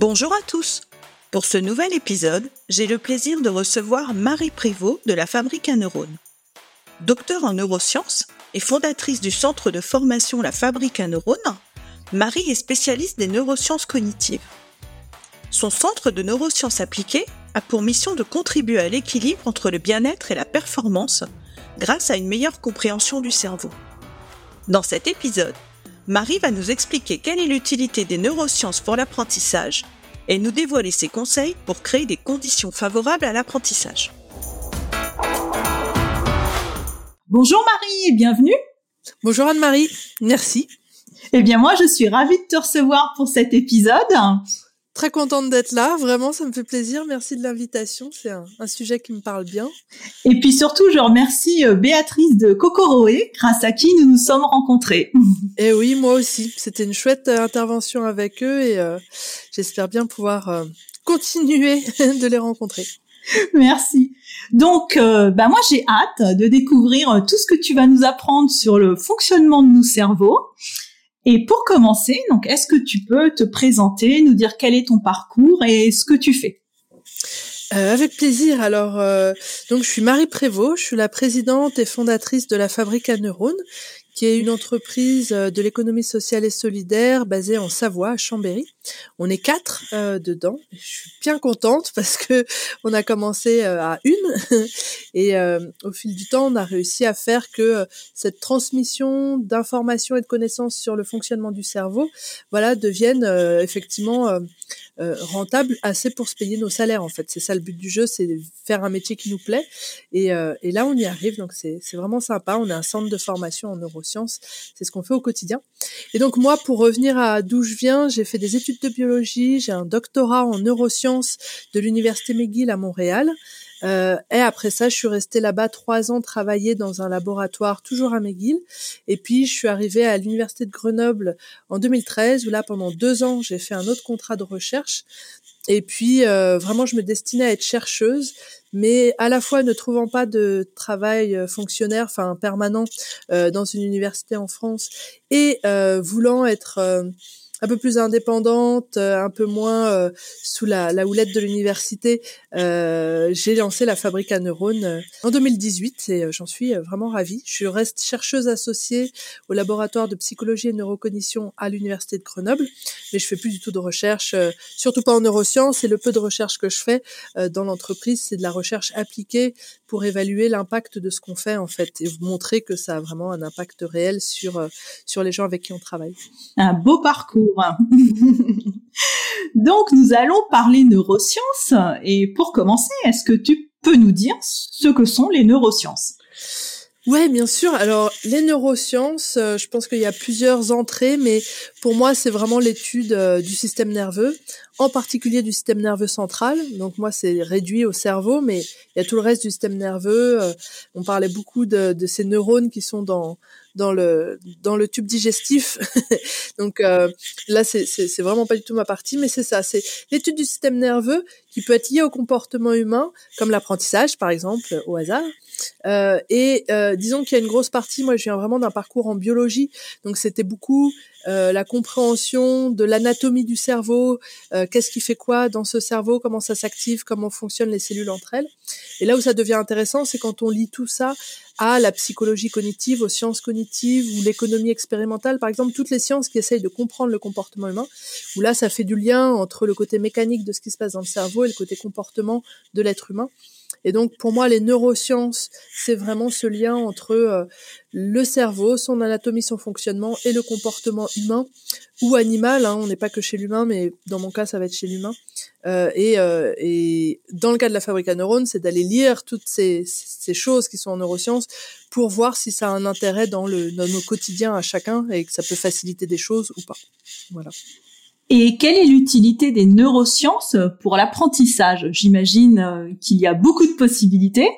Bonjour à tous Pour ce nouvel épisode, j'ai le plaisir de recevoir Marie Prévost de la Fabrique à neurones. Docteur en neurosciences et fondatrice du centre de formation La Fabrique à neurones, Marie est spécialiste des neurosciences cognitives. Son centre de neurosciences appliquées a pour mission de contribuer à l'équilibre entre le bien-être et la performance grâce à une meilleure compréhension du cerveau. Dans cet épisode, Marie va nous expliquer quelle est l'utilité des neurosciences pour l'apprentissage et nous dévoiler ses conseils pour créer des conditions favorables à l'apprentissage. Bonjour Marie et bienvenue. Bonjour Anne-Marie, merci. Eh bien moi je suis ravie de te recevoir pour cet épisode. Très contente d'être là, vraiment, ça me fait plaisir. Merci de l'invitation, c'est un, sujet qui me parle bien. Et puis surtout, je remercie euh, Béatrice de Cocoroé, grâce à qui nous nous sommes rencontrés. Et oui, moi aussi, c'était une chouette euh, intervention avec eux et euh, j'espère bien pouvoir continuer de les rencontrer. Merci. Donc, bah moi j'ai hâte de découvrir tout ce que tu vas nous apprendre sur le fonctionnement de nos cerveaux. Et pour commencer, donc, est-ce que tu peux te présenter, nous dire quel est ton parcours et ce que tu fais? Euh, avec plaisir. Alors, euh, donc je suis Marie Prévost, je suis la présidente et fondatrice de la Fabrique à neurones, qui est une entreprise euh, de l'économie sociale et solidaire basée en Savoie, à Chambéry. On est quatre euh, dedans. Je suis bien contente parce que on a commencé euh, à une et au fil du temps, on a réussi à faire que cette transmission d'informations et de connaissances sur le fonctionnement du cerveau, voilà, devienne effectivement rentable assez pour se payer nos salaires. En fait, c'est ça le but du jeu, c'est faire un métier qui nous plaît. Et, et là, on y arrive. Donc c'est vraiment sympa. On est un centre de formation en neurosciences c'est ce qu'on fait au quotidien. Et donc moi, pour revenir à d'où je viens, j'ai fait des études de biologie, j'ai un doctorat en neurosciences de l'université McGill à Montréal. Euh, et après ça, je suis restée là-bas trois ans, travailler dans un laboratoire toujours à McGill. Et puis, je suis arrivée à l'université de Grenoble en 2013, où là, pendant deux ans, j'ai fait un autre contrat de recherche. Et puis, euh, vraiment, je me destinais à être chercheuse mais à la fois ne trouvant pas de travail euh, fonctionnaire, enfin permanent, euh, dans une université en France, et euh, voulant être un peu plus indépendante, euh, un peu moins euh, sous la, la, houlette de l'université, euh, j'ai lancé la fabrique à neurones en 2018 et j'en suis vraiment ravie. Je reste chercheuse associée au laboratoire de psychologie et neurocognition à l'université de Grenoble, mais je fais plus du tout de recherche, surtout pas en neurosciences. Et le peu de recherche que je fais dans l'entreprise, c'est de la recherche appliquée pour évaluer l'impact de ce qu'on fait en fait et vous montrer que ça a vraiment un impact réel sur sur les gens avec qui on travaille. Un beau parcours. Donc, nous allons parler neurosciences. Et pour commencer, est-ce que tu peux nous dire ce que sont les neurosciences? Ouais, bien sûr. Alors, les neurosciences, euh, je pense qu'il y a plusieurs entrées, mais pour moi, c'est vraiment l'étude euh, du système nerveux, en particulier du système nerveux central. Donc moi, c'est réduit au cerveau, mais il y a tout le reste du système nerveux. Euh, on parlait beaucoup de, de ces neurones qui sont dans dans le dans le tube digestif. Donc euh, là, c'est c'est vraiment pas du tout ma partie, mais c'est ça, c'est l'étude du système nerveux qui peut être lié au comportement humain, comme l'apprentissage par exemple, au hasard. Euh, et euh, disons qu'il y a une grosse partie, moi je viens vraiment d'un parcours en biologie, donc c'était beaucoup euh, la compréhension de l'anatomie du cerveau, euh, qu'est-ce qui fait quoi dans ce cerveau, comment ça s'active, comment fonctionnent les cellules entre elles. Et là où ça devient intéressant, c'est quand on lit tout ça à la psychologie cognitive, aux sciences cognitives ou l'économie expérimentale, par exemple, toutes les sciences qui essayent de comprendre le comportement humain, où là, ça fait du lien entre le côté mécanique de ce qui se passe dans le cerveau et le côté comportement de l'être humain. Et donc pour moi, les neurosciences, c'est vraiment ce lien entre euh, le cerveau, son anatomie, son fonctionnement et le comportement humain ou animal. Hein. on n'est pas que chez l'humain, mais dans mon cas, ça va être chez l'humain. Euh, et, euh, et, dans le cas de la fabrique à neurones, c'est d'aller lire toutes ces, ces, choses qui sont en neurosciences pour voir si ça a un intérêt dans, le, dans nos quotidiens à chacun et que ça peut faciliter des choses ou pas. Voilà. Et quelle est l'utilité des neurosciences pour l'apprentissage? J'imagine euh, qu'il y a beaucoup de possibilités.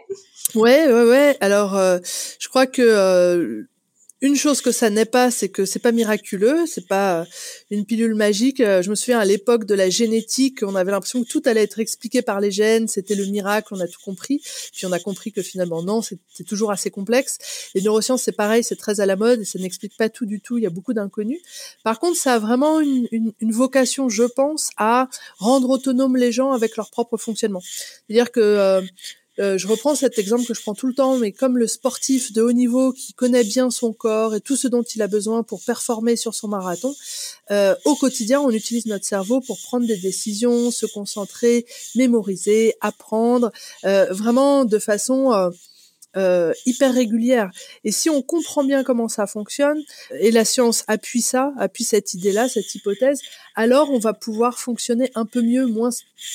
Ouais, ouais, ouais. Alors, euh, je crois que euh, une chose que ça n'est pas, c'est que c'est pas miraculeux, c'est pas euh, une pilule magique. Euh, je me souviens à l'époque de la génétique, on avait l'impression que tout allait être expliqué par les gènes, c'était le miracle, on a tout compris. Puis on a compris que finalement non, c'est toujours assez complexe. Les neurosciences, c'est pareil, c'est très à la mode et ça n'explique pas tout du tout. Il y a beaucoup d'inconnus. Par contre, ça a vraiment une, une, une, vocation, je pense, à rendre autonomes les gens avec leur propre fonctionnement. C'est-à-dire que euh, euh, je reprends cet exemple que je prends tout le temps, mais comme le sportif de haut niveau qui connaît bien son corps et tout ce dont il a besoin pour performer sur son marathon, euh, au quotidien, on utilise notre cerveau pour prendre des décisions, se concentrer, mémoriser, apprendre, euh, vraiment de façon euh, hyper régulière. Et si on comprend bien comment ça fonctionne, et la science appuie ça, appuie cette idée-là, cette hypothèse, alors on va pouvoir fonctionner un peu mieux, moins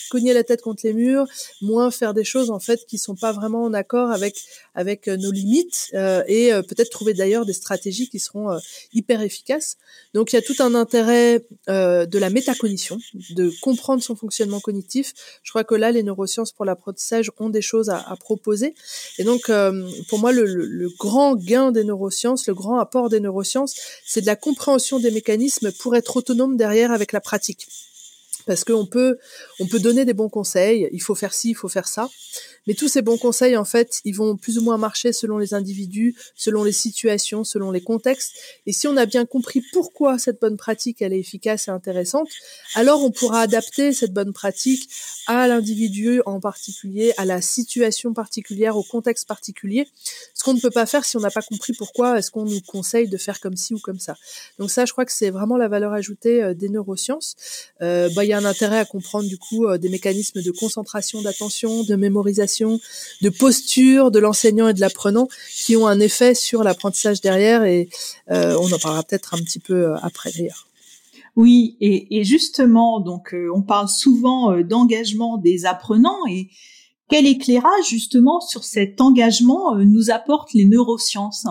cogner la tête contre les murs, moins faire des choses en fait qui sont pas vraiment en accord avec avec euh, nos limites euh, et euh, peut-être trouver d'ailleurs des stratégies qui seront hyper efficaces. Donc il y a tout un intérêt de la métacognition, de comprendre son fonctionnement cognitif. Je crois que là les neurosciences pour l'apprentissage ont des choses à, à proposer. Et donc pour moi le, le, grand gain des neurosciences, le grand apport des neurosciences, c'est de la compréhension des mécanismes pour être autonome derrière avec la pratique parce qu'on peut on peut donner des bons conseils, il faut faire ci, il faut faire ça, mais tous ces bons conseils, en fait, ils vont plus ou moins marcher selon les individus, selon les situations, selon les contextes. Et si on a bien compris pourquoi cette bonne pratique, elle est efficace et intéressante, alors on pourra adapter cette bonne pratique à l'individu en particulier, à la situation particulière, au contexte particulier. Ce qu'on ne peut pas faire si on n'a pas compris pourquoi est-ce qu'on nous conseille de faire comme ci ou comme ça. Donc ça, je crois que c'est vraiment la valeur ajoutée euh, des neurosciences. Euh, bah, y a un intérêt à comprendre du coup euh, des mécanismes de concentration, d'attention, de mémorisation de posture de l'enseignant et de l'apprenant qui ont un effet sur l'apprentissage derrière et euh, on en parlera peut-être un petit peu euh, après d'ailleurs. Oui, et, justement, donc on parle souvent d'engagement des apprenants et quel éclairage justement sur cet engagement nous apportent les neurosciences?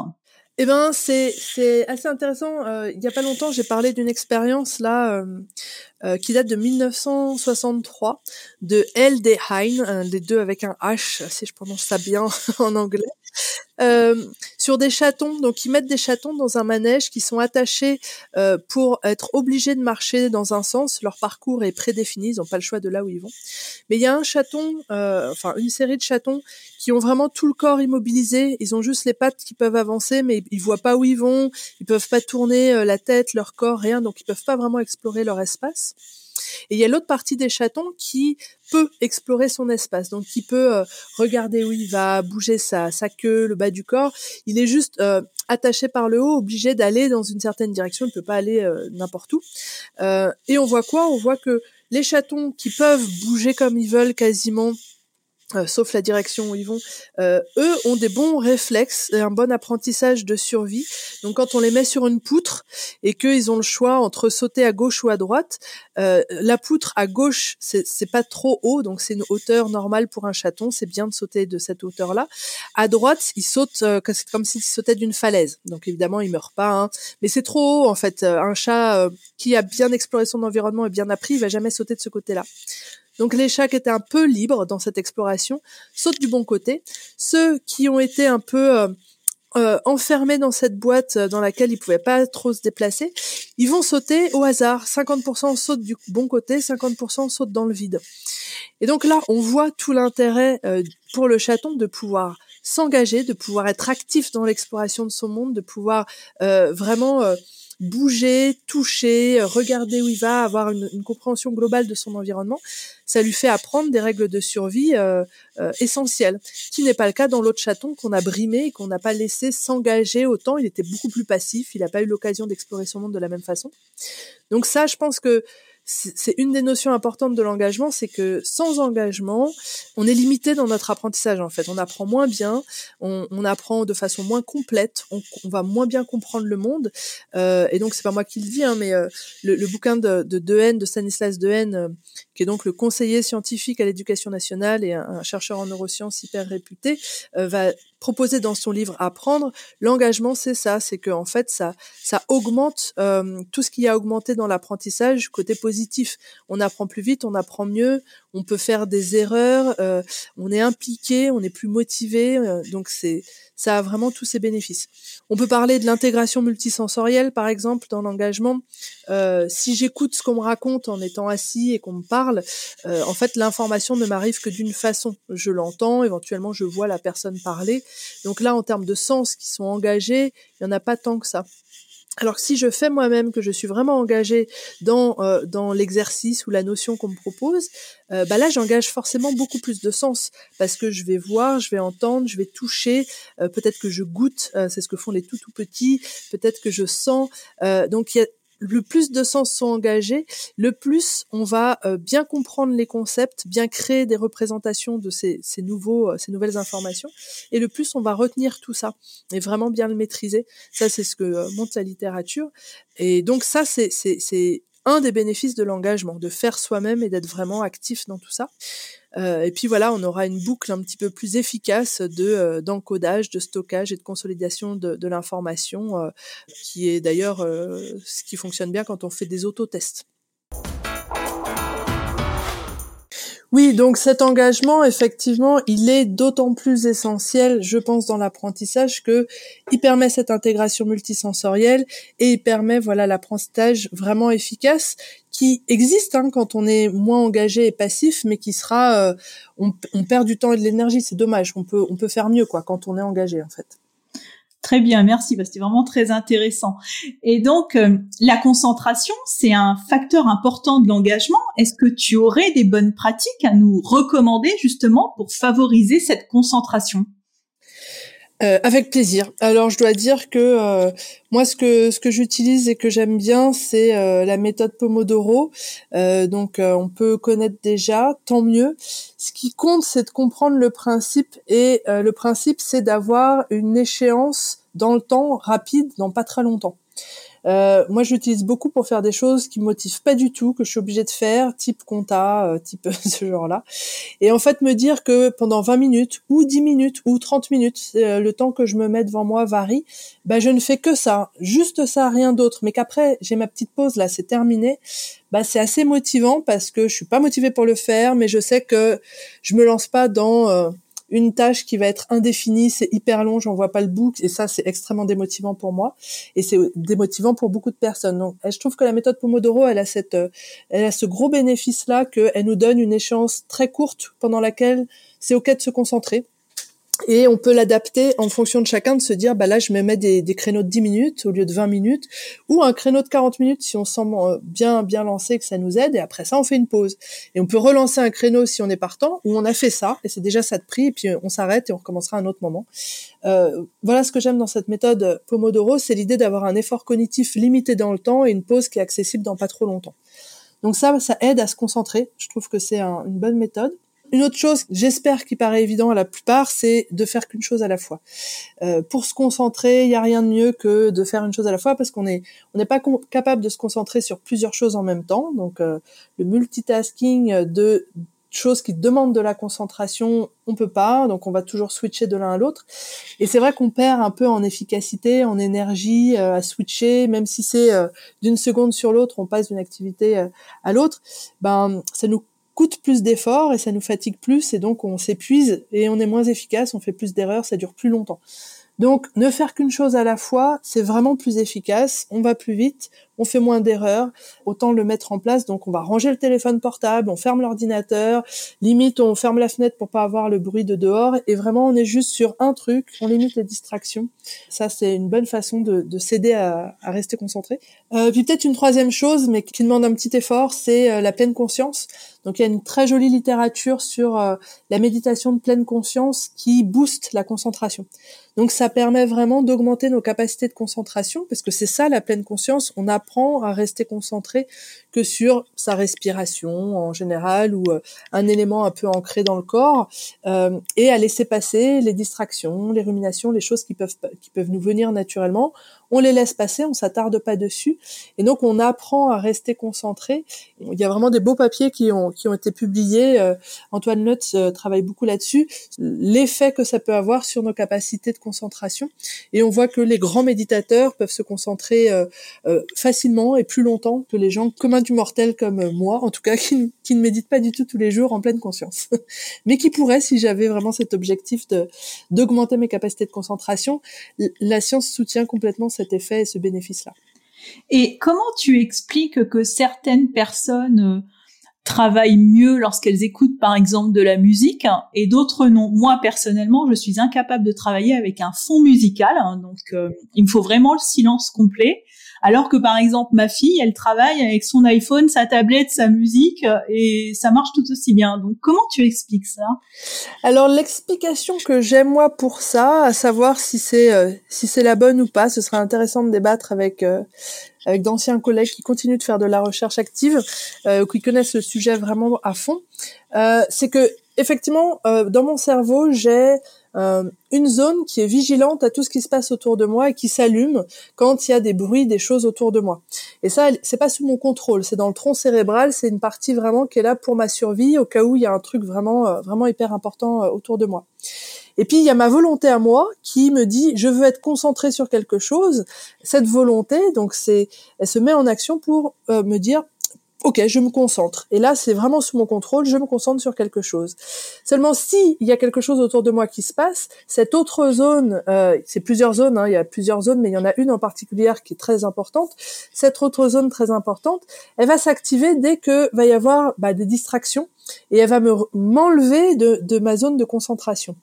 Eh ben, c'est assez intéressant. Euh, il y a pas longtemps, j'ai parlé d'une expérience là euh, euh, qui date de 1963 de L. Hein, les deux avec un H, si je prononce ça bien en anglais. Euh, sur des chatons. Donc ils mettent des chatons dans un manège qui sont attachés euh, pour être obligés de marcher dans un sens. Leur parcours est prédéfini, ils n'ont pas le choix de là où ils vont. Mais il y a un chaton, euh, enfin une série de chatons qui ont vraiment tout le corps immobilisé. Ils ont juste les pattes qui peuvent avancer, mais ils voient pas où ils vont. Ils peuvent pas tourner la tête, leur corps, rien. Donc ils peuvent pas vraiment explorer leur espace. Et il y a l'autre partie des chatons qui peut explorer son espace, donc qui peut euh, regarder où il va, bouger sa, queue, le bas du corps. Il est juste euh, attaché par le haut, obligé d'aller dans une certaine direction. Il ne peut pas aller euh, n'importe où. et on voit quoi? On voit que les chatons qui peuvent bouger comme ils veulent quasiment euh, sauf la direction où ils vont, euh, eux ont des bons réflexes et un bon apprentissage de survie. Donc quand on les met sur une poutre et qu'ils ont le choix entre sauter à gauche ou à droite, euh, la poutre à gauche c'est pas trop haut, donc c'est une hauteur normale pour un chaton, c'est bien de sauter de cette hauteur-là. À droite, il saute comme s'il sautait d'une falaise, donc évidemment il meurt pas, hein. mais c'est trop haut en fait. Un chat qui a bien exploré son environnement et bien appris, il va jamais sauter de ce côté-là. Donc les chats qui étaient un peu libres dans cette exploration sautent du bon côté. Ceux qui ont été un peu euh, euh, enfermés dans cette boîte euh, dans laquelle ils pouvaient pas trop se déplacer, ils vont sauter au hasard. 50% sautent du bon côté, 50% sautent dans le vide. Et donc là, on voit tout l'intérêt pour le chaton de pouvoir s'engager, de pouvoir être actif dans l'exploration de son monde, de pouvoir vraiment bouger, toucher, regarder où il va, avoir une, compréhension globale de son environnement, ça lui fait apprendre des règles de survie euh, euh, essentielles, qui n'est pas le cas dans l'autre chaton qu'on a brimé et qu'on n'a pas laissé s'engager autant. Il était beaucoup plus passif, il n'a pas eu l'occasion d'explorer son monde de la même façon. Donc ça, je pense que c'est une des notions importantes de l'engagement, c'est que sans engagement, on est limité dans notre apprentissage en fait. On apprend moins bien, on, on apprend de façon moins complète, on, on, va moins bien comprendre le monde. Euh, et donc c'est pas moi qui le dis, hein, mais euh, le, le, bouquin de, de Dehaene, de Stanislas Dehaene, euh, qui est donc le conseiller scientifique à l'éducation nationale et un, un, chercheur en neurosciences hyper réputé, euh, va proposer dans son livre Apprendre, l'engagement c'est ça, c'est que en fait ça ça augmente euh, tout ce qui a augmenté dans l'apprentissage côté positif. On apprend plus vite, on apprend mieux, on peut faire des erreurs, euh, on est impliqué, on est plus motivé, euh, donc c'est ça a vraiment tous ses bénéfices. On peut parler de l'intégration multisensorielle, par exemple, dans l'engagement. Euh, si j'écoute ce qu'on me raconte en étant assis et qu'on me parle, euh, en fait, l'information ne m'arrive que d'une façon. Je l'entends, éventuellement, je vois la personne parler. Donc là, en termes de sens qui sont engagés, il n'y en a pas tant que ça. Alors si je fais moi-même, que je suis vraiment engagée dans euh, dans l'exercice ou la notion qu'on me propose, euh, bah là j'engage forcément beaucoup plus de sens parce que je vais voir, je vais entendre, je vais toucher, euh, peut-être que je goûte, euh, c'est ce que font les tout tout petits, peut-être que je sens. Euh, donc il y a le plus de sens sont engagés, le plus on va euh, bien comprendre les concepts, bien créer des représentations de ces, ces nouveaux, euh, ces nouvelles informations, et le plus on va retenir tout ça et vraiment bien le maîtriser. Ça, c'est ce que euh, montre la littérature. Et donc ça, c'est un des bénéfices de l'engagement, de faire soi-même et d'être vraiment actif dans tout ça. Euh, et puis voilà, on aura une boucle un petit peu plus efficace de euh, d'encodage, de stockage et de consolidation de, de l'information, euh, qui est d'ailleurs ce qui fonctionne bien quand on fait des autotests. Oui, donc cet engagement, effectivement, il est d'autant plus essentiel, je pense, dans l'apprentissage que il permet cette intégration multisensorielle et il permet, voilà, l'apprentissage vraiment efficace qui existe hein, quand on est moins engagé et passif, mais qui sera, euh, on, on, perd du temps et de l'énergie, c'est dommage. On peut, on peut faire mieux, quoi, quand on est engagé, en fait. Très bien, merci, c'était vraiment très intéressant. Et donc, euh, la concentration, c'est un facteur important de l'engagement. Est-ce que tu aurais des bonnes pratiques à nous recommander justement pour favoriser cette concentration? Euh, avec plaisir. Alors je dois dire que euh, moi ce que ce que j'utilise et que j'aime bien c'est euh, la méthode Pomodoro. Donc on peut connaître déjà, tant mieux. Ce qui compte c'est de comprendre le principe et le principe c'est d'avoir une échéance dans le temps rapide, dans pas très longtemps. Euh, moi, j'utilise beaucoup pour faire des choses qui me motivent pas du tout, que je suis obligée de faire, type compta, euh, type ce genre-là. Et en fait, me dire que pendant 20 minutes, ou 10 minutes, ou 30 minutes, euh, le temps que je me mets devant moi varie, bah, je ne fais que ça, juste ça, rien d'autre. Mais qu'après, j'ai ma petite pause, là, c'est terminé. Bah, c'est assez motivant parce que je suis pas motivée pour le faire, mais je sais que je me lance pas dans euh, une tâche qui va être indéfinie, c'est hyper long, j'en vois pas le bout, et ça c'est extrêmement démotivant pour moi, et c'est démotivant pour beaucoup de personnes. Donc, je trouve que la méthode Pomodoro, elle a cette, elle a ce gros bénéfice là qu'elle nous donne une échéance très courte pendant laquelle c'est ok de se concentrer et on peut l'adapter en fonction de chacun, de se dire, bah là, je me mets des, créneaux de 10 minutes au lieu de 20 minutes, ou un créneau de 40 minutes si on sent euh, bien bien lancé, que ça nous aide, et après ça, on fait une pause. Et on peut relancer un créneau si on est partant, où on a fait ça, et c'est déjà ça de prix, et puis on s'arrête et on recommencera à un autre moment. Euh, voilà ce que j'aime dans cette méthode Pomodoro, c'est l'idée d'avoir un effort cognitif limité dans le temps et une pause qui est accessible dans pas trop longtemps. Donc ça, ça aide à se concentrer. Je trouve que c'est un, une bonne méthode. Une autre chose, j'espère qui paraît évident à la plupart, c'est de faire qu'une chose à la fois. Euh, pour se concentrer, il n'y a rien de mieux que de faire une chose à la fois parce qu'on est on n'est pas capable de se concentrer sur plusieurs choses en même temps. Donc euh, le multitasking de choses qui demandent de la concentration, on peut pas, donc on va toujours switcher de l'un à l'autre. Et c'est vrai qu'on perd un peu en efficacité, en énergie euh, à switcher, même si c'est euh, d'une seconde sur l'autre, on passe d'une activité euh, à l'autre. Ben ça nous coûte plus d'efforts et ça nous fatigue plus et donc on s'épuise et on est moins efficace, on fait plus d'erreurs, ça dure plus longtemps. Donc ne faire qu'une chose à la fois, c'est vraiment plus efficace, on va plus vite, on fait moins d'erreurs, autant le mettre en place. Donc on va ranger le téléphone portable, on ferme l'ordinateur, limite on ferme la fenêtre pour pas avoir le bruit de dehors et vraiment on est juste sur un truc, on limite les distractions. Ça c'est une bonne façon de, de s'aider à, à, rester concentré. Euh, puis peut-être une troisième chose, mais qui demande un petit effort, c'est euh, la pleine conscience. Donc il y a une très jolie littérature sur euh, la méditation de pleine conscience qui booste la concentration. Donc ça permet vraiment d'augmenter nos capacités de concentration parce que c'est ça la pleine conscience. On apprend à rester concentré que sur sa respiration en général ou euh, un élément un peu ancré dans le corps euh, et à laisser passer les distractions, les ruminations, les choses qui peuvent qui peuvent nous venir naturellement. On les laisse passer, on s'attarde pas dessus et donc on apprend à rester concentré. Il y a vraiment des beaux papiers qui ont qui ont été publiés. Euh, Antoine Lutz travaille beaucoup là-dessus. L'effet que ça peut avoir sur nos capacités de concentration et on voit que les grands méditateurs peuvent se concentrer facilement et plus longtemps que les gens communs du mortel comme moi, en tout cas, qui, ne médite pas du tout tous les jours en pleine conscience, mais qui pourrait, si j'avais vraiment cet objectif d'augmenter mes capacités de concentration, la science soutient complètement cet effet et ce bénéfice-là. Et comment tu expliques que certaines personnes euh, travaillent mieux lorsqu'elles écoutent par exemple de la musique et d'autres non? Moi personnellement, je suis incapable de travailler avec un fond musical, hein, donc euh, il me faut vraiment le silence complet. Alors que par exemple ma fille, elle travaille avec son iPhone, sa tablette, sa musique et ça marche tout aussi bien. Donc comment tu expliques ça? Alors l'explication que j'ai moi pour ça, à savoir si c'est euh, si c'est la bonne ou pas, ce serait intéressant de débattre avec euh, avec d'anciens collègues qui continuent de faire de la recherche active, euh, qui connaissent le sujet vraiment à fond. Euh, c'est que effectivement, euh, dans mon cerveau, j'ai euh, une zone qui est vigilante à tout ce qui se passe autour de moi et qui s'allume quand il y a des bruits, des choses autour de moi. Et ça, c'est pas sous mon contrôle, c'est dans le tronc cérébral, c'est une partie vraiment qui est là pour ma survie au cas où il y a un truc vraiment, euh, vraiment hyper important euh, autour de moi. Et puis il y a ma volonté à moi qui me dit je veux être concentré sur quelque chose. Cette volonté, donc c'est, elle se met en action pour me dire ok, je me concentre. Et là, c'est vraiment sous mon contrôle, je me concentre sur quelque chose. Seulement, si il y a quelque chose autour de moi qui se passe, cette autre zone, euh, c'est plusieurs zones, hein, il y a plusieurs zones, mais il y en a une en particulier qui est très importante. Cette autre zone très importante, elle va s'activer dès que va y avoir bah, des distractions et elle va me m'enlever de, de ma zone de concentration.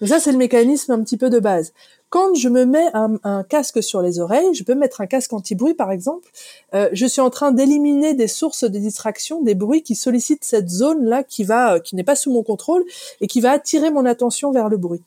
Donc ça, c'est le mécanisme un petit peu de base. Quand je me mets un, casque sur les oreilles, je peux mettre un casque anti-bruit par exemple, euh, je suis en train d'éliminer des sources de distraction, des bruits qui sollicitent cette zone-là qui va, euh, qui n'est pas sous mon contrôle et qui va attirer mon attention vers le bruit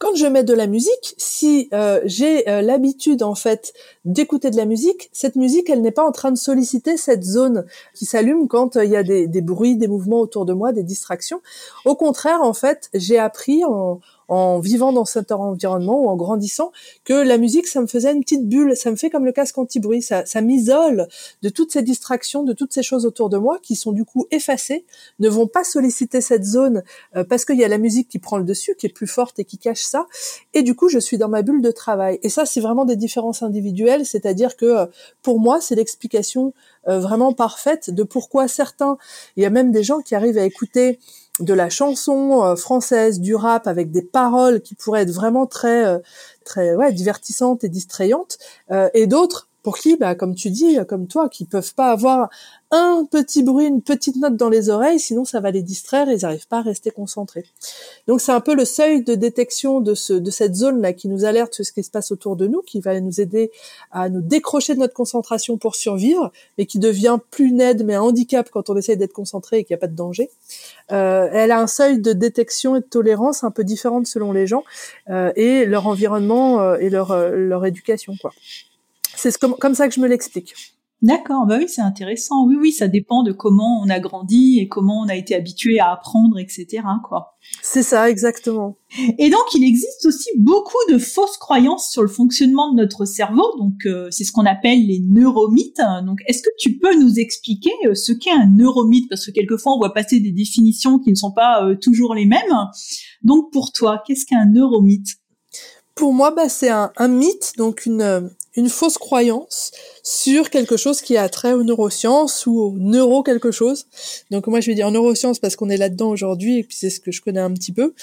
quand je mets de la musique, si euh, j'ai l'habitude en fait d'écouter de la musique, cette musique, elle n'est pas en train de solliciter cette zone qui s'allume quand il y a des, des, bruits, des mouvements autour de moi, des distractions. Au contraire, en fait, j'ai appris en, en vivant dans cet environnement ou en grandissant que la musique, ça me faisait une petite bulle, ça me fait comme le casque anti-bruit, ça, ça m'isole de toutes ces distractions, de toutes ces choses autour de moi qui sont du coup effacées, ne vont pas solliciter cette zone euh, parce qu'il y a la musique qui prend le dessus, qui est plus forte et qui cache ça, et du coup je suis dans ma bulle de travail. Et ça, c'est vraiment des différences individuelles, c'est-à-dire que euh, pour moi, c'est l'explication euh, vraiment parfaite de pourquoi certains, il y a même des gens qui arrivent à écouter de la chanson euh, française, du rap avec des paroles qui pourraient être vraiment très euh, très ouais, divertissantes et distrayantes, euh, et d'autres pour qui, bah, comme tu dis, comme toi, qui peuvent pas avoir un petit bruit, une petite note dans les oreilles, sinon ça va les distraire et ils n'arrivent pas à rester concentrés. Donc c'est un peu le seuil de détection de, ce, de cette zone-là qui nous alerte sur ce qui se passe autour de nous, qui va nous aider à nous décrocher de notre concentration pour survivre, mais qui devient plus une aide, mais un handicap quand on essaye d'être concentré et qu'il n'y a pas de danger. Euh, elle a un seuil de détection et de tolérance un peu différente selon les gens euh, et leur environnement euh, et leur, euh, leur éducation. quoi. C'est comme, comme ça que je me l'explique. D'accord, bah oui, c'est intéressant. Oui, oui, ça dépend de comment on a grandi et comment on a été habitué à apprendre, etc. Quoi. C'est ça, exactement. Et donc, il existe aussi beaucoup de fausses croyances sur le fonctionnement de notre cerveau. Donc, euh, c'est ce qu'on appelle les neuromythes. Donc, est-ce que tu peux nous expliquer euh, ce qu'est un neuromythe? Parce que quelquefois, on voit passer des définitions qui ne sont pas euh, toujours les mêmes. Donc, pour toi, qu'est-ce qu'un neuromythe? Pour moi, bah, c'est un, un mythe, donc une une fausse croyance sur quelque chose qui a trait aux neurosciences ou au neuro quelque chose. Donc moi je vais dire neurosciences parce qu'on est là-dedans aujourd'hui et puis c'est ce que je connais un petit peu.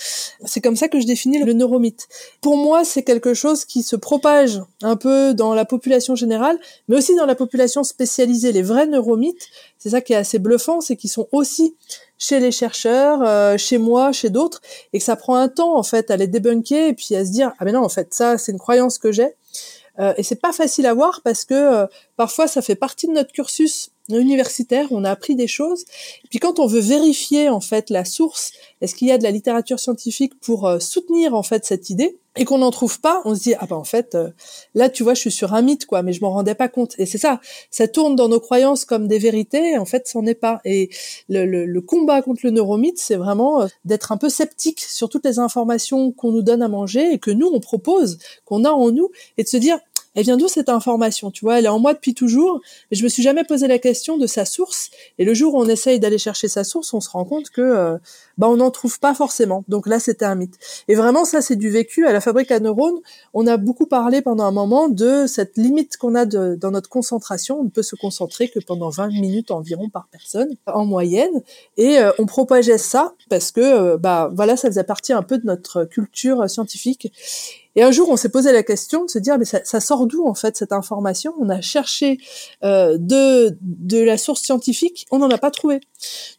C'est comme ça que je définis le neuromythe. Pour moi c'est quelque chose qui se propage un peu dans la population générale, mais aussi dans la population spécialisée. Les vrais neuromythes, c'est ça qui est assez bluffant, c'est qu'ils sont aussi chez les chercheurs, euh, chez moi, chez d'autres, et que ça prend un temps en fait à les débunker et puis à se dire ah mais non en fait ça c'est une croyance que j'ai euh, et c'est pas facile à voir parce que euh, parfois ça fait partie de notre cursus universitaire, on a appris des choses. Et puis quand on veut vérifier en fait la source, est-ce qu'il y a de la littérature scientifique pour euh, soutenir en fait cette idée et qu'on n'en trouve pas, on se dit ah ben en fait euh, là tu vois je suis sur un mythe quoi, mais je m'en rendais pas compte. Et c'est ça, ça tourne dans nos croyances comme des vérités, en fait c'en est pas. Et le, le, le, combat contre le neuromythe, c'est vraiment euh, d'être un peu sceptique sur toutes les informations qu'on nous donne à manger et que nous on propose, qu'on a en nous, et de se dire elle vient d'où cette information Tu vois, elle est en moi depuis toujours, mais je me suis jamais posé la question de sa source. Et le jour où on essaye d'aller chercher sa source, on se rend compte que euh, bah on n'en trouve pas forcément. Donc là, c'était un mythe. Et vraiment, ça, c'est du vécu. À la fabrique à neurones, on a beaucoup parlé pendant un moment de cette limite qu'on a de, dans notre concentration. On ne peut se concentrer que pendant 20 minutes environ par personne, en moyenne. Et euh, on propageait ça parce que, euh, bah voilà, ça faisait partie un peu de notre culture scientifique. Et un jour, on s'est posé la question de se dire, mais ça, ça sort d'où en fait cette information? On a cherché euh, de, de la source scientifique, on n'en a pas trouvé.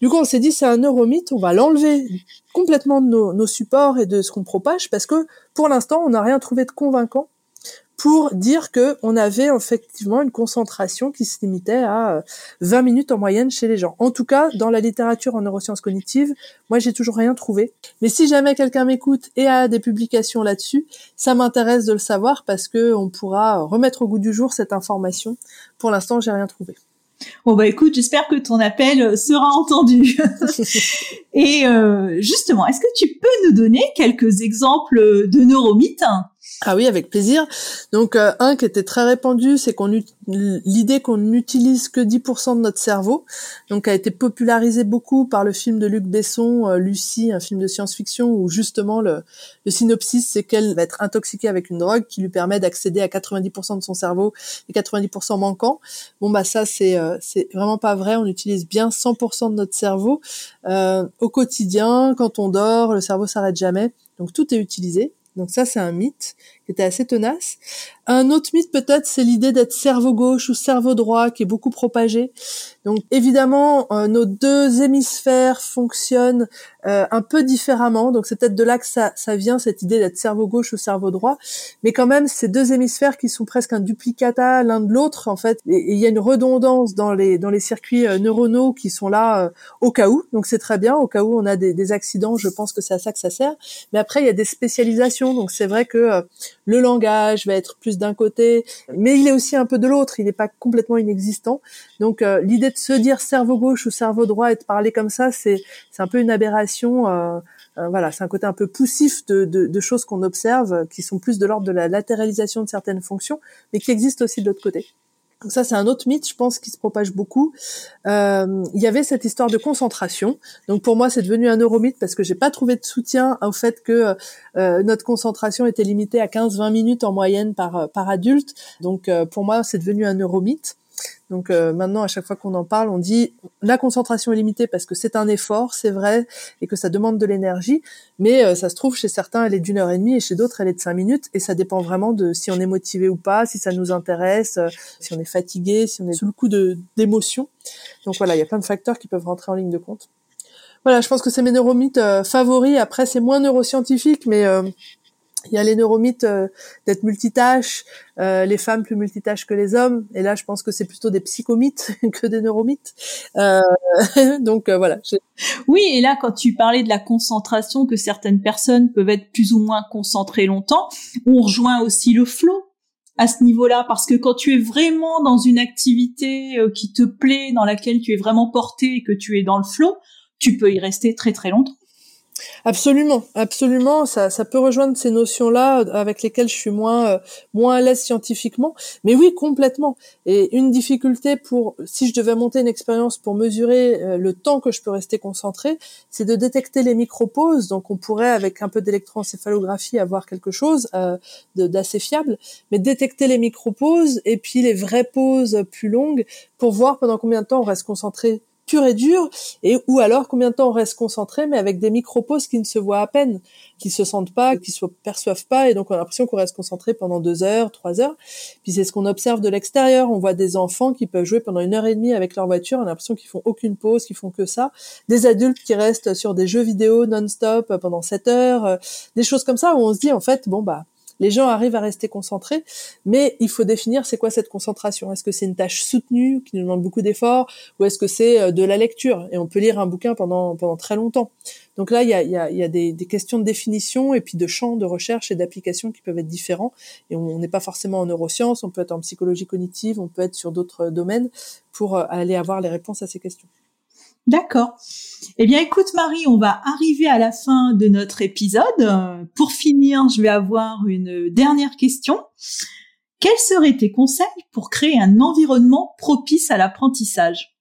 Du coup, on s'est dit, c'est un neuromythe, on va l'enlever complètement de nos, nos supports et de ce qu'on propage, parce que pour l'instant, on n'a rien trouvé de convaincant pour dire que on avait effectivement une concentration qui se limitait à 20 euh, minutes en moyenne chez les gens. En tout cas, dans la littérature en neurosciences cognitives, moi j'ai toujours rien trouvé. Mais si jamais quelqu'un m'écoute et a des publications là-dessus, ça m'intéresse de le savoir parce que on pourra remettre au goût du jour cette information. Pour l'instant, j'ai rien trouvé. Bon bah écoute, j'espère que ton appel sera entendu. et euh, justement, est-ce que tu peux nous donner quelques exemples de neuromythes? Ah oui, avec plaisir. Donc euh, un qui était très répandu, c'est qu'on l'idée qu'on n'utilise que 10% de notre cerveau, donc a été popularisé beaucoup par le film de Luc Besson, euh, Lucie, un film de science-fiction où justement le, le synopsis c'est qu'elle va être intoxiquée avec une drogue qui lui permet d'accéder à 90% de son cerveau et 90% manquant. Bon bah ça c'est euh, c'est vraiment pas vrai. On utilise bien 100% de notre cerveau au quotidien. Quand on dort, le cerveau s'arrête jamais. Donc tout est utilisé. Donc ça, c'est un mythe qui était assez tenace. Un autre mythe peut-être, c'est l'idée d'être cerveau gauche ou cerveau droit qui est beaucoup propagé. Donc évidemment, euh, nos deux hémisphères fonctionnent euh, un peu différemment. Donc c'est peut-être de là que ça, ça vient, cette idée d'être cerveau gauche ou cerveau droit. Mais quand même, ces deux hémisphères qui sont presque un duplicata l'un de l'autre, en fait. Et il y a une redondance dans les, dans les circuits euh, neuronaux qui sont là au cas où. Donc c'est très bien, au cas où on a des, des accidents, je pense que c'est à ça que ça sert. Mais après, il y a des spécialisations. Donc c'est vrai que le langage va être plus d'un côté, mais il est aussi un peu de l'autre, il n'est pas complètement inexistant. Donc euh, l'idée de se dire cerveau gauche ou cerveau droit et de parler comme ça, c'est c'est un peu une aberration. Euh, euh, voilà, c'est un côté un peu poussif de, de, de choses qu'on observe, qui sont plus de l'ordre de la latéralisation de certaines fonctions, mais qui existent aussi de l'autre côté. Donc ça, c'est un autre mythe, je pense, qui se propage beaucoup. Euh, il y avait cette histoire de concentration. Donc pour moi, c'est devenu un neuromythe parce que j'ai pas trouvé de soutien au fait que euh, notre concentration était limitée à 15-20 minutes en moyenne par par adulte. Donc euh, pour moi, c'est devenu un neuromythe. Donc euh, maintenant, à chaque fois qu'on en parle, on dit la concentration est limitée parce que c'est un effort, c'est vrai, et que ça demande de l'énergie. Mais euh, ça se trouve chez certains, elle est d'une heure et demie, et chez d'autres, elle est de cinq minutes. Et ça dépend vraiment de si on est motivé ou pas, si ça nous intéresse, euh, si on est fatigué, si on est sous le coup d'émotion. Donc voilà, il y a plein de facteurs qui peuvent rentrer en ligne de compte. Voilà, je pense que c'est mes neuromythes favoris. Après, c'est moins neuroscientifique, mais il y a les neuromythes euh, d'être multitâches, euh, les femmes plus multitâches que les hommes. Et là, je pense que c'est plutôt des psychomythes que des neuromythes. Euh, donc euh, voilà. Oui, et là, quand tu parlais de la concentration, que certaines personnes peuvent être plus ou moins concentrées longtemps, on rejoint aussi le flow à ce niveau-là, parce que quand tu es vraiment dans une activité qui te plaît, dans laquelle tu es vraiment porté et que tu es dans le flow, tu peux y rester très très longtemps. Absolument, absolument. Ça, ça peut rejoindre ces notions-là euh, avec lesquelles je suis moins euh, moins à l'aise scientifiquement. Mais oui, complètement. Et une difficulté pour, si je devais monter une expérience pour mesurer euh, le temps que je peux rester concentré, c'est de détecter les micro-pauses. Donc, on pourrait, avec un peu d'électroencéphalographie, avoir quelque chose d'assez fiable. Mais détecter les micro-pauses et puis les vraies pauses plus longues pour voir pendant combien de temps on reste concentré pur et dur, et ou alors combien de temps on reste concentré, mais avec des micro-pauses qui ne se voient à peine, qui se sentent pas, qui se perçoivent pas, et donc on a l'impression qu'on reste concentré pendant deux heures, trois heures. Puis c'est ce qu'on observe de l'extérieur. On voit des enfants qui peuvent jouer pendant une heure et demie avec leur voiture, on a l'impression qu'ils font aucune pause, qu'ils font que ça. Des adultes qui restent sur des jeux vidéo non-stop pendant sept heures, euh, des choses comme ça où on se dit en fait, bon bah les gens arrivent à rester concentrés, mais il faut définir c'est quoi cette concentration. Est-ce que c'est une tâche soutenue qui nous demande beaucoup d'efforts, ou est-ce que c'est euh, de la lecture? Et on peut lire un bouquin pendant pendant très longtemps. Donc là, il y a, y a, y a des, des, questions de définition et puis de champs de recherche et d'application qui peuvent être différents. Et on n'est pas forcément en neurosciences, on peut être en psychologie cognitive, on peut être sur d'autres domaines pour euh, aller avoir les réponses à ces questions. D'accord. Eh bien, écoute Marie, on va arriver à la fin de notre épisode. Pour finir, je vais avoir une dernière question. Quels seraient tes conseils pour créer un environnement propice à l'apprentissage?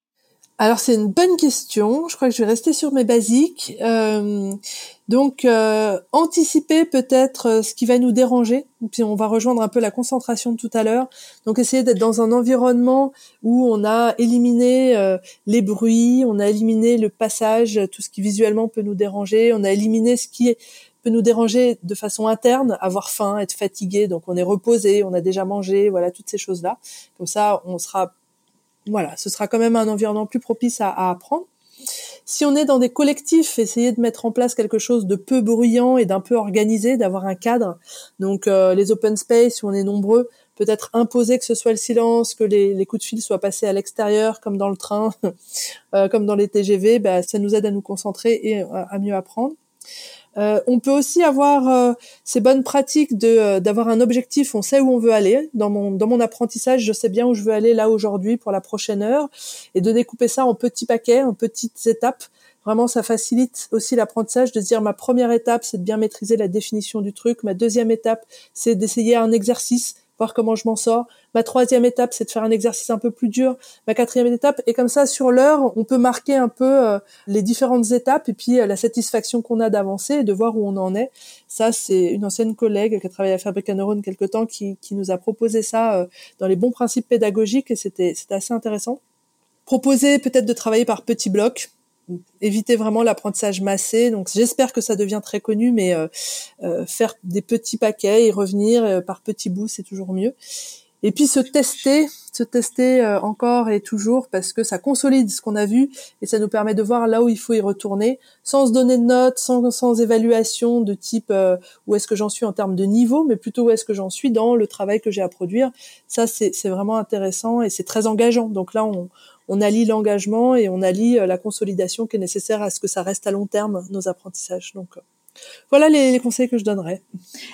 Alors c'est une bonne question. Je crois que je vais rester sur mes basiques. Euh, donc euh, anticiper peut-être euh, ce qui va nous déranger. Puis on va rejoindre un peu la concentration de tout à l'heure. Donc essayer d'être dans un environnement où on a éliminé les bruits, on a éliminé le passage, tout ce qui visuellement peut nous déranger, on a éliminé ce qui peut nous déranger de façon interne, avoir faim, être fatigué, donc on est reposé, on a déjà mangé, voilà toutes ces choses là. Comme ça, on sera voilà, ce sera quand même un environnement plus propice à, apprendre. Si on est dans des collectifs, essayer de mettre en place quelque chose de peu bruyant et d'un peu organisé, d'avoir un cadre. Donc euh, les open space où on est nombreux, peut-être imposer que ce soit le silence, que les, coups de fil soient passés à l'extérieur, comme dans le train, euh, comme dans les TGV, bah, ça nous aide à nous concentrer et à mieux apprendre. Euh, on peut aussi avoir euh, ces bonnes pratiques de euh, d'avoir un objectif, on sait où on veut aller. Dans mon dans mon apprentissage, je sais bien où je veux aller là aujourd'hui pour la prochaine heure, et de découper ça en petits paquets, en petites étapes. Vraiment, ça facilite aussi l'apprentissage de dire ma première étape, c'est de bien maîtriser la définition du truc. Ma deuxième étape, c'est d'essayer un exercice voir comment je m'en sors. Ma troisième étape, c'est de faire un exercice un peu plus dur. Ma quatrième étape, et comme ça, sur l'heure, on peut marquer un peu euh, les différentes étapes et puis euh, la satisfaction qu'on a d'avancer et de voir où on en est. Ça, c'est une ancienne collègue qui a travaillé à Fabrica Neurone quelque temps qui, qui nous a proposé ça euh, dans les bons principes pédagogiques et c'était assez intéressant. Proposer peut-être de travailler par petits blocs éviter vraiment l'apprentissage massé. Donc j'espère que ça devient très connu, mais euh, euh, faire des petits paquets et revenir euh, par petits bouts, c'est toujours mieux. Et puis se tester, se tester encore et toujours parce que ça consolide ce qu'on a vu et ça nous permet de voir là où il faut y retourner sans se donner de notes, sans, sans évaluation de type où est-ce que j'en suis en termes de niveau, mais plutôt où est-ce que j'en suis dans le travail que j'ai à produire. Ça, c'est vraiment intéressant et c'est très engageant. Donc là, on, on allie l'engagement et on allie euh, la consolidation qui est nécessaire à ce que ça reste à long terme nos apprentissages. Donc euh, voilà les, conseils que je donnerais.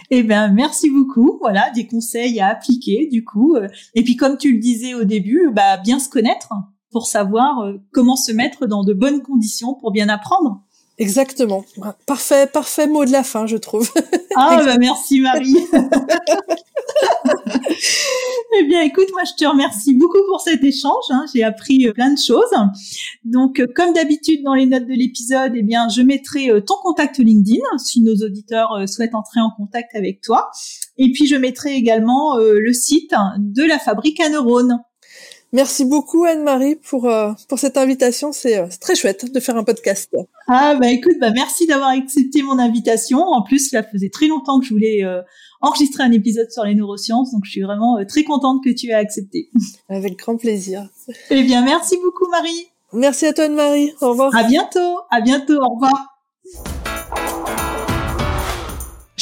Eh bien, merci beaucoup. Voilà, des conseils à appliquer du coup. Euh. Et puis, comme tu le disais au début, bah, bien se connaître pour savoir comment se mettre dans de bonnes conditions pour bien apprendre. Exactement. Parfait, parfait mot de la fin, je trouve. Ah, bah merci Marie. eh bien, écoute, moi, je te remercie beaucoup pour cet échange. Hein. J'ai appris euh, plein de choses. Donc, euh, comme d'habitude dans les notes de l'épisode, eh bien, je mettrai euh, ton contact LinkedIn si nos auditeurs souhaitent entrer en contact avec toi. Et puis, je mettrai également le site de la fabrique à neurones. Merci beaucoup Anne-Marie pour pour cette invitation. C'est très chouette de faire un podcast. Ah bah écoute, bah merci d'avoir accepté mon invitation. En plus, ça faisait très longtemps que je voulais enregistrer un épisode sur les neurosciences. Donc, je suis vraiment euh, très contente que tu aies accepté. Avec grand plaisir. Eh bien, merci beaucoup, Marie. Merci à toi, Anne-Marie. Au revoir. À bientôt. À bientôt. Au revoir.